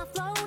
Hello，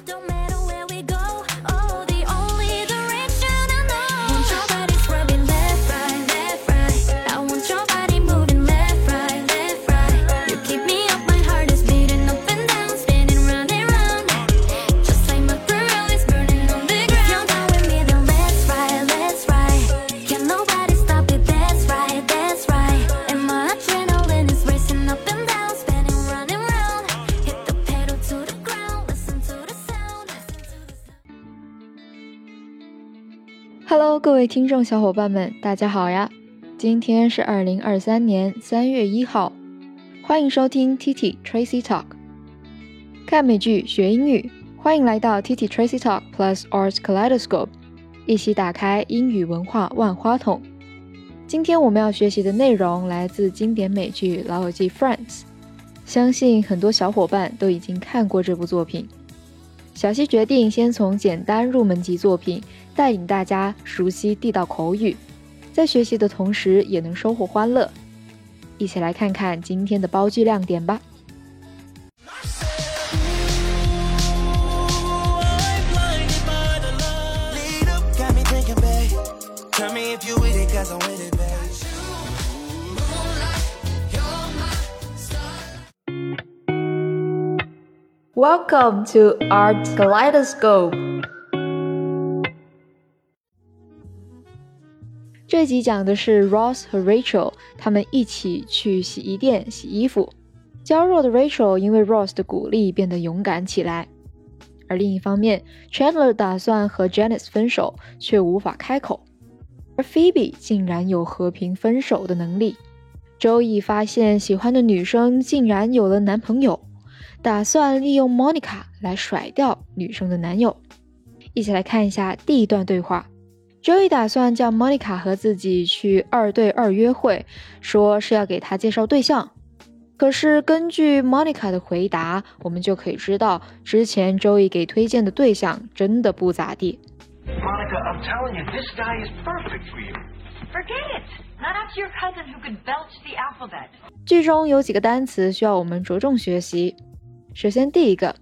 各位听众小伙伴们，大家好呀！今天是二零二三年三月一号，欢迎收听 TT Tracy Talk，看美剧学英语，欢迎来到 TT Tracy Talk Plus Arts Kaleidoscope，一起打开英语文化万花筒。今天我们要学习的内容来自经典美剧《老友记》Friends，相信很多小伙伴都已经看过这部作品。小溪决定先从简单入门级作品带领大家熟悉地道口语，在学习的同时也能收获欢乐。一起来看看今天的包句亮点吧。Welcome to Art Kaleidoscope。这集讲的是 Ross 和 Rachel，他们一起去洗衣店洗衣服。娇弱的 Rachel 因为 Ross 的鼓励变得勇敢起来，而另一方面，Chandler 打算和 Janice 分手，却无法开口。而 Phoebe 竟然有和平分手的能力。周易发现喜欢的女生竟然有了男朋友。打算利用 Monica 来甩掉女生的男友。一起来看一下第一段对话。Joey 打算叫 Monica 和自己去二对二约会，说是要给她介绍对象。可是根据 Monica 的回答，我们就可以知道，之前 Joey 给推荐的对象真的不咋地。Monica, I'm telling you, this guy is perfect for you. Forget it. Not after your cousin who could belch the alphabet. 剧中有几个单词需要我们着重学习。首先，第一个，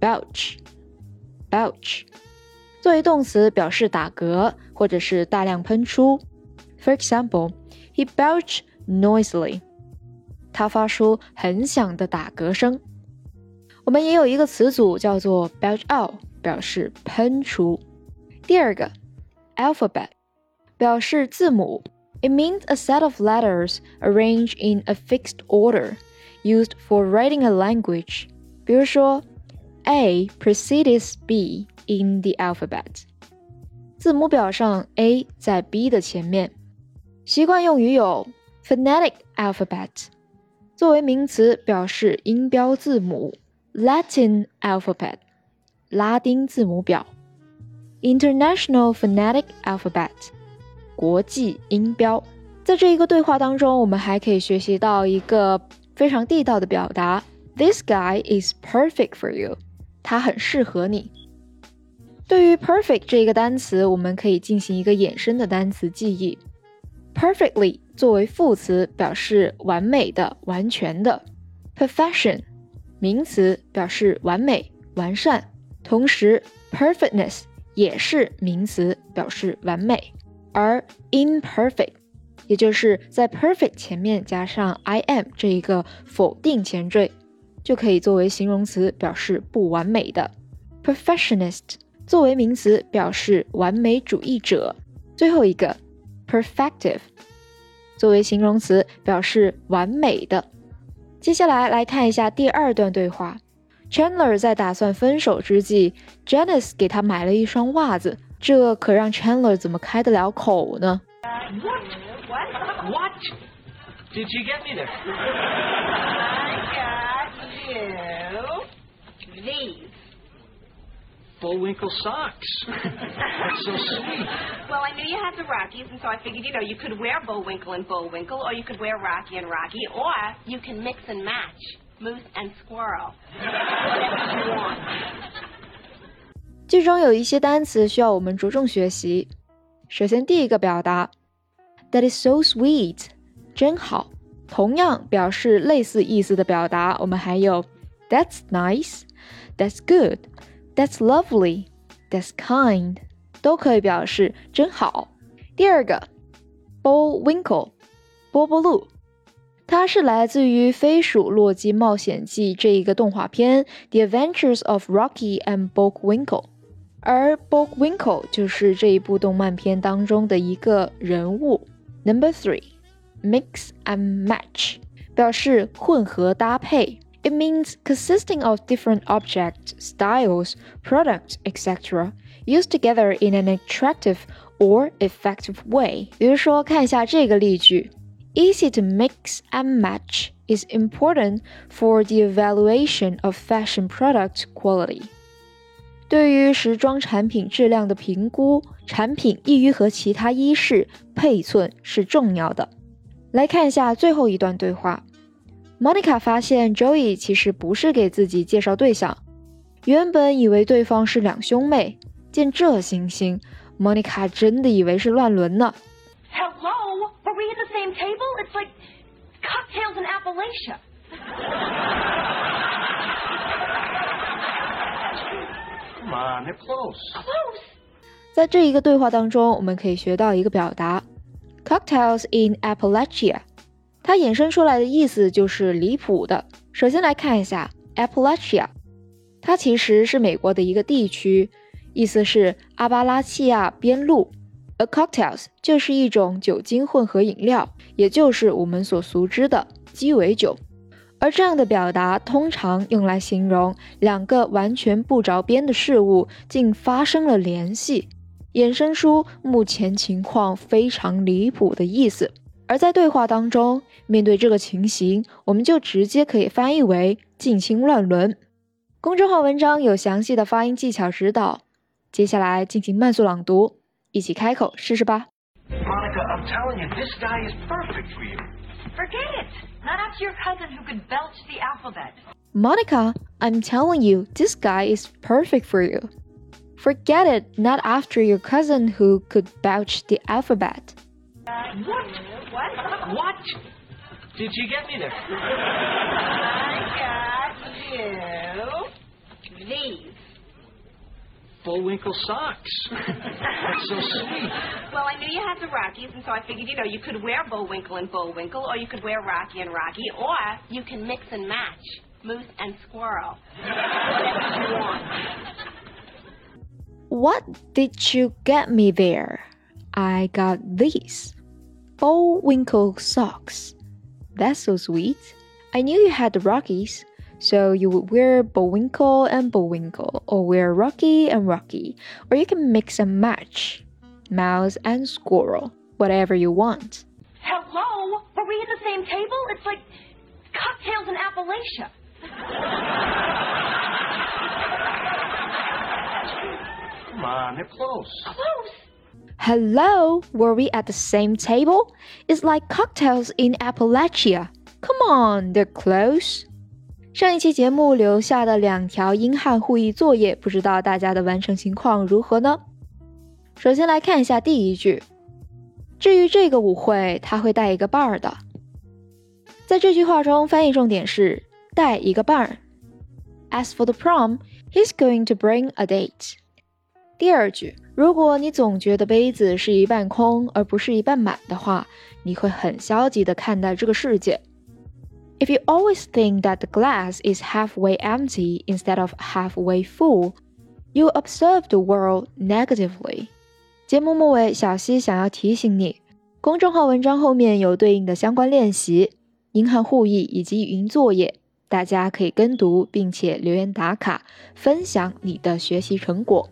belch，belch，作为动词表示打嗝或者是大量喷出。For example, he belched noisily. 他发出很响的打嗝声。我们也有一个词组叫做 belch out，表示喷出。第二个，alphabet，表示字母。It means a set of letters arranged in a fixed order, used for writing a language. 比如说，A precedes B in the alphabet。字母表上 A 在 B 的前面。习惯用语有 phonetic alphabet，作为名词表示音标字母；Latin alphabet，拉丁字母表；International phonetic alphabet，国际音标。在这一个对话当中，我们还可以学习到一个非常地道的表达。This guy is perfect for you。他很适合你。对于 perfect 这一个单词，我们可以进行一个衍生的单词记忆。Perfectly 作为副词，表示完美的、完全的。Perfection 名词，表示完美、完善。同时，perfectness 也是名词，表示完美。而 imperfect 也就是在 perfect 前面加上 I am 这一个否定前缀。就可以作为形容词表示不完美的。Perfectionist 作为名词表示完美主义者。最后一个 perfective 作为形容词表示完美的。接下来来看一下第二段对话。Chandler 在打算分手之际，Janice 给他买了一双袜子，这可让 Chandler 怎么开得了口呢？What? What? Did you get me there? these. Bullwinkle socks. That's so sweet. Well, I knew you had the Rockies, and so I figured, you know, you could wear Bullwinkle and Bullwinkle, or you could wear Rocky and Rocky, or you can mix and match Moose and Squirrel. Whatever you want. 剧中有一些单词需要我们着重学习。首先，第一个表达，That is so sweet，真好。同样表示类似意思的表达，我们还有 That's nice, That's good, That's lovely. That's kind. 都可以表示真好。第二个，Bullwinkle，波波鹿，它是来自于《飞鼠洛基冒险记》这一个动画片，《The Adventures of Rocky and Bullwinkle》，而 Bullwinkle 就是这一部动漫片当中的一个人物。Number three，mix and match，表示混合搭配。 It means consisting of different objects, styles, products, etc., used together in an attractive or effective way. 比如说，看一下这个例句：Easy to mix and match is important for the evaluation of fashion product quality. 对于时装产品质量的评估，产品易于和其他衣饰配寸是重要的。来看一下最后一段对话。 Monica 发现 Joey 其实不是给自己介绍对象，原本以为对方是两兄妹。见这情形，Monica 真的以为是乱伦呢。Hello, were we at the same table? It's like cocktails in Appalachia. Come on, they're close. Close. 在这一个对话当中，我们可以学到一个表达，cocktails in Appalachia。它衍生出来的意思就是离谱的。首先来看一下 Appalachia，它其实是美国的一个地区，意思是阿巴拉契亚边路。A cocktails 就是一种酒精混合饮料，也就是我们所熟知的鸡尾酒。而这样的表达通常用来形容两个完全不着边的事物竟发生了联系，衍生出目前情况非常离谱的意思。而在对话当中，面对这个情形，我们就直接可以翻译为近亲乱伦。公众号文章有详细的发音技巧指导，接下来进行慢速朗读，一起开口试试吧。Monica, I'm telling you, this guy is perfect for you. Forget it. Not after your cousin who could belch the alphabet. Monica, I'm telling you, this guy is perfect for you. Forget it, not after your cousin who could belch the alphabet. What? What? What? Did you get me there? I got you these. Bullwinkle socks. That's so sweet. Well, I knew you had the Rockies, and so I figured, you know, you could wear Bullwinkle and Bullwinkle, or you could wear Rocky and Rocky, or you can mix and match Moose and Squirrel. Whatever you want. What did you get me there? I got these. Bullwinkle socks. That's so sweet. I knew you had the Rockies, so you would wear Bullwinkle and Bullwinkle, or wear Rocky and Rocky, or you can mix and match Mouse and Squirrel, whatever you want. Hello? Were we at the same table? It's like cocktails in Appalachia. Come on, they're close. Close. Hello, were we at the same table? It's like cocktails in Appalachia. Come on, they're close. 上一期节目留下的两条英汉互译作业，不知道大家的完成情况如何呢？首先来看一下第一句。至于这个舞会，他会带一个伴儿的。在这句话中，翻译重点是带一个伴儿。As for the prom, he's going to bring a date. 第二句，如果你总觉得杯子是一半空而不是一半满的话，你会很消极的看待这个世界。If you always think that the glass is halfway empty instead of halfway full, you observe the world negatively. 节目末尾，小溪想要提醒你，公众号文章后面有对应的相关练习、英汉互译以及语音作业，大家可以跟读，并且留言打卡，分享你的学习成果。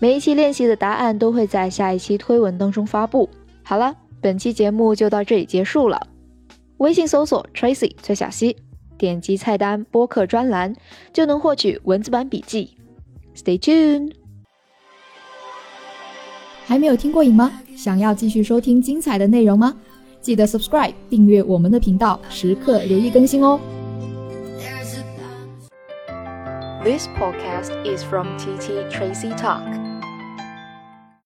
每一期练习的答案都会在下一期推文当中发布。好了，本期节目就到这里结束了。微信搜索 Tracy 崔小溪，点击菜单播客专栏就能获取文字版笔记。Stay tuned。还没有听过瘾吗？想要继续收听精彩的内容吗？记得 subscribe 订阅我们的频道，时刻留意更新哦。This podcast is from TT Tracy Talk.